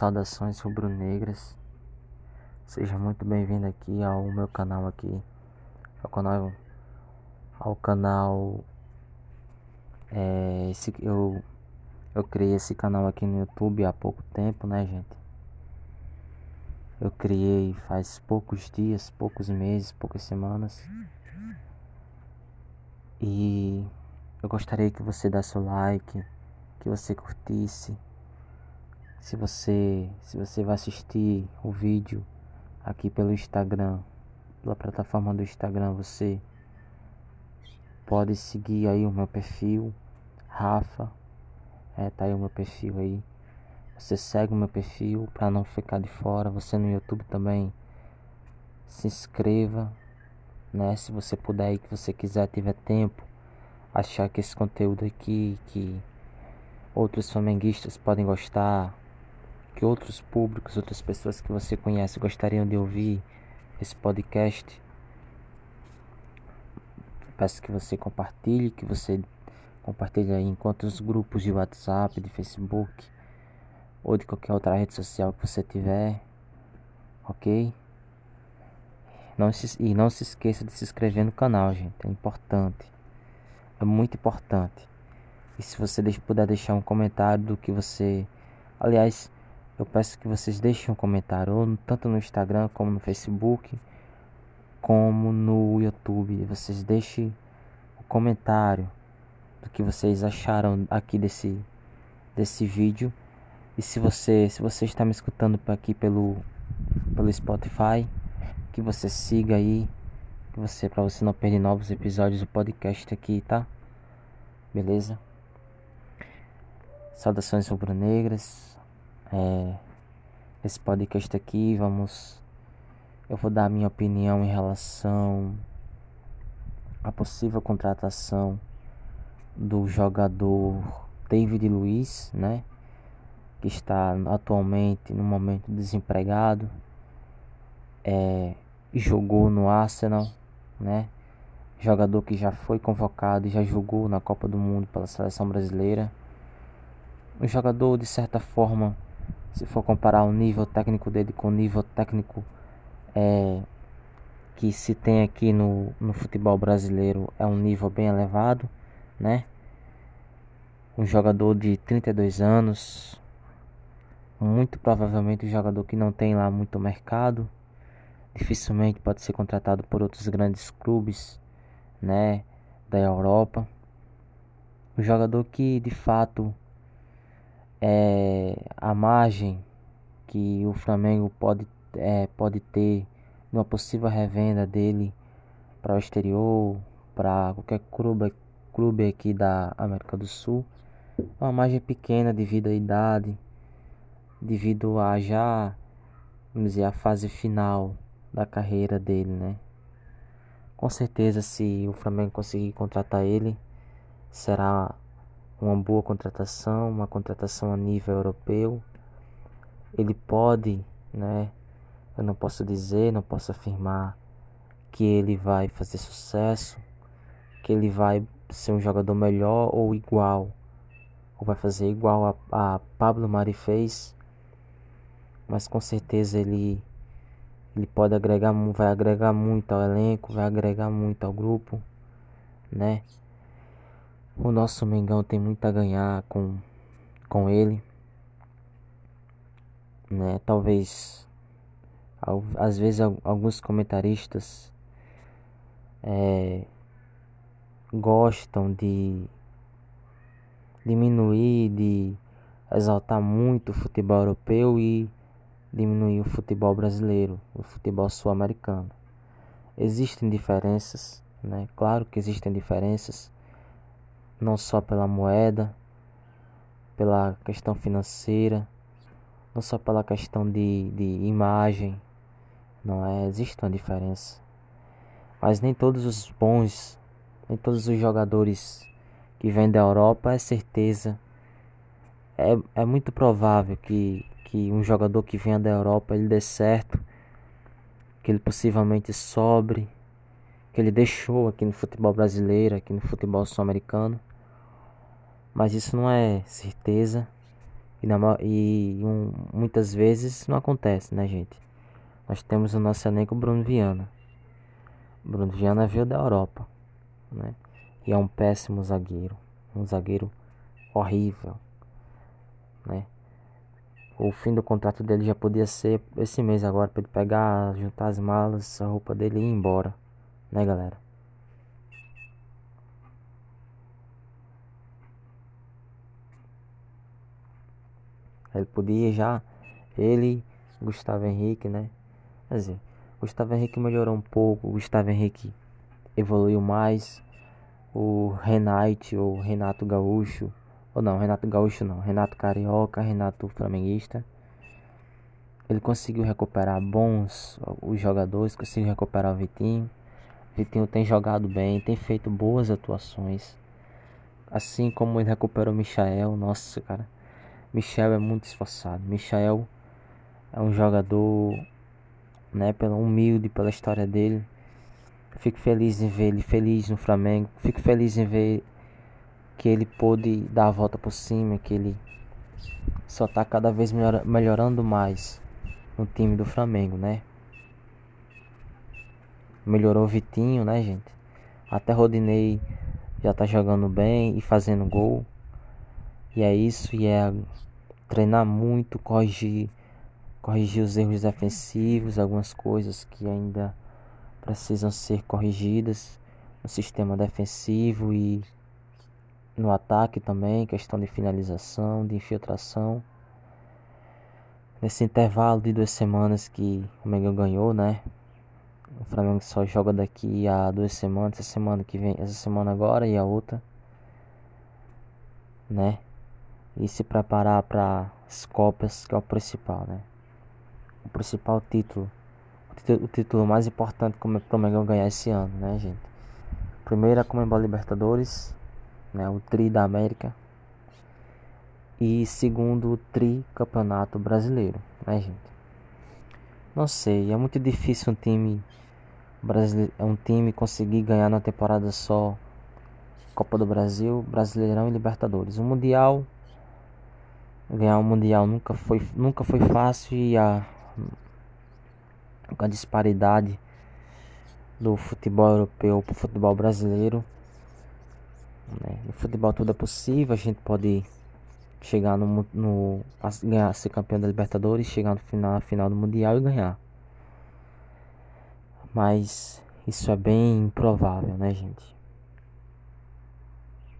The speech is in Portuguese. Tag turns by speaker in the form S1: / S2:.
S1: Saudações rubro-negras. Seja muito bem-vindo aqui ao meu canal aqui. Ao canal ao canal é, esse, eu eu criei esse canal aqui no YouTube há pouco tempo, né, gente? Eu criei faz poucos dias, poucos meses, poucas semanas. E eu gostaria que você desse o like, que você curtisse. Se você, se você vai assistir o vídeo aqui pelo Instagram, pela plataforma do Instagram, você pode seguir aí o meu perfil, Rafa é, tá aí o meu perfil aí. Você segue o meu perfil para não ficar de fora. Você no YouTube também se inscreva, né? Se você puder e que você quiser, tiver tempo, achar que esse conteúdo aqui que outros flamenguistas podem gostar, que outros públicos, outras pessoas que você conhece gostariam de ouvir esse podcast. Peço que você compartilhe, que você Compartilhe aí em quantos grupos de WhatsApp, de Facebook ou de qualquer outra rede social que você tiver, ok? Não se, e não se esqueça de se inscrever no canal, gente. É importante. É muito importante. E se você puder deixar um comentário do que você. Aliás, eu peço que vocês deixem um comentário, tanto no Instagram como no Facebook, como no YouTube. Vocês deixem o um comentário do que vocês acharam aqui desse desse vídeo. E se você se você está me escutando aqui pelo pelo Spotify, que você siga aí, que você para você não perder novos episódios do podcast aqui, tá? Beleza? Saudações rubro-negras. É, esse podcast aqui, vamos eu vou dar a minha opinião em relação à possível contratação do jogador David Luiz, né? Que está atualmente no momento desempregado. É, jogou no Arsenal, né? Jogador que já foi convocado e já jogou na Copa do Mundo pela seleção brasileira. Um jogador de certa forma, se for comparar o nível técnico dele com o nível técnico é, que se tem aqui no, no futebol brasileiro, é um nível bem elevado né? Um jogador de 32 anos, muito provavelmente um jogador que não tem lá muito mercado, dificilmente pode ser contratado por outros grandes clubes, né, da Europa. Um jogador que de fato é a margem que o Flamengo pode, é, pode ter numa possível revenda dele para o exterior, para qualquer clube clube aqui da América do Sul. Uma margem pequena devido à idade, devido a já, vamos dizer, a fase final da carreira dele, né? Com certeza, se o Flamengo conseguir contratar ele, será uma boa contratação, uma contratação a nível europeu. Ele pode, né? Eu não posso dizer, não posso afirmar que ele vai fazer sucesso, que ele vai ser um jogador melhor ou igual, ou vai fazer igual a, a Pablo Mari fez, mas com certeza ele ele pode agregar, vai agregar muito ao elenco, vai agregar muito ao grupo, né? O nosso Mengão tem muito a ganhar com com ele, né? Talvez às vezes alguns comentaristas é, gostam de diminuir, de exaltar muito o futebol europeu e diminuir o futebol brasileiro, o futebol sul-americano. Existem diferenças, né? Claro que existem diferenças, não só pela moeda, pela questão financeira, não só pela questão de, de imagem, não é? Existe uma diferença. Mas nem todos os bons em todos os jogadores que vêm da Europa, é certeza. É, é muito provável que, que um jogador que venha da Europa ele dê certo, que ele possivelmente sobre, que ele deixou aqui no futebol brasileiro, aqui no futebol sul-americano. Mas isso não é certeza. E, na, e um, muitas vezes não acontece, né, gente? Nós temos o nosso elenco Bruno Viana. Bruno Viana veio da Europa, né? E é um péssimo zagueiro, um zagueiro horrível, né? O fim do contrato dele já podia ser esse mês agora para ele pegar, juntar as malas, a roupa dele e ir embora, né, galera? Ele podia já, ele, Gustavo Henrique, né? Quer dizer, Gustavo Henrique melhorou um pouco, Gustavo Henrique evoluiu mais. O Renate ou Renato Gaúcho, ou não, Renato Gaúcho não, Renato Carioca, Renato Flamenguista. Ele conseguiu recuperar bons os jogadores, conseguiu recuperar o Vitinho. Vitinho tem jogado bem, tem feito boas atuações. Assim como ele recuperou o Michael, nossa, cara. Michel é muito esforçado. Michel é um jogador, né, pelo humilde pela história dele. Fico feliz em ver ele feliz no Flamengo. Fico feliz em ver que ele pôde dar a volta por cima, que ele só está cada vez melhor, melhorando mais no time do Flamengo, né? Melhorou o Vitinho, né, gente? Até Rodinei já tá jogando bem e fazendo gol. E é isso, e é treinar muito, corrigir, corrigir os erros defensivos, algumas coisas que ainda precisam ser corrigidas no sistema defensivo e no ataque também, questão de finalização, de infiltração. Nesse intervalo de duas semanas que o Mengão ganhou, né? O Flamengo só joga daqui a duas semanas, essa semana que vem, essa semana agora e a outra, né? E se preparar para as Copas, que é o principal, né? O principal título, o título, o título mais importante para o Mengão ganhar esse ano, né, gente? Primeiro a Comembol Libertadores, né, o Tri da América. E segundo o Tri Campeonato Brasileiro, né, gente? Não sei, é muito difícil um time brasileiro, um time conseguir ganhar na temporada só Copa do Brasil, Brasileirão e Libertadores. O Mundial ganhar o mundial nunca foi nunca foi fácil e a a disparidade do futebol europeu para o futebol brasileiro né? no futebol tudo é possível a gente pode chegar no, no ganhar ser campeão da Libertadores chegar no final na final do mundial e ganhar mas isso é bem improvável né gente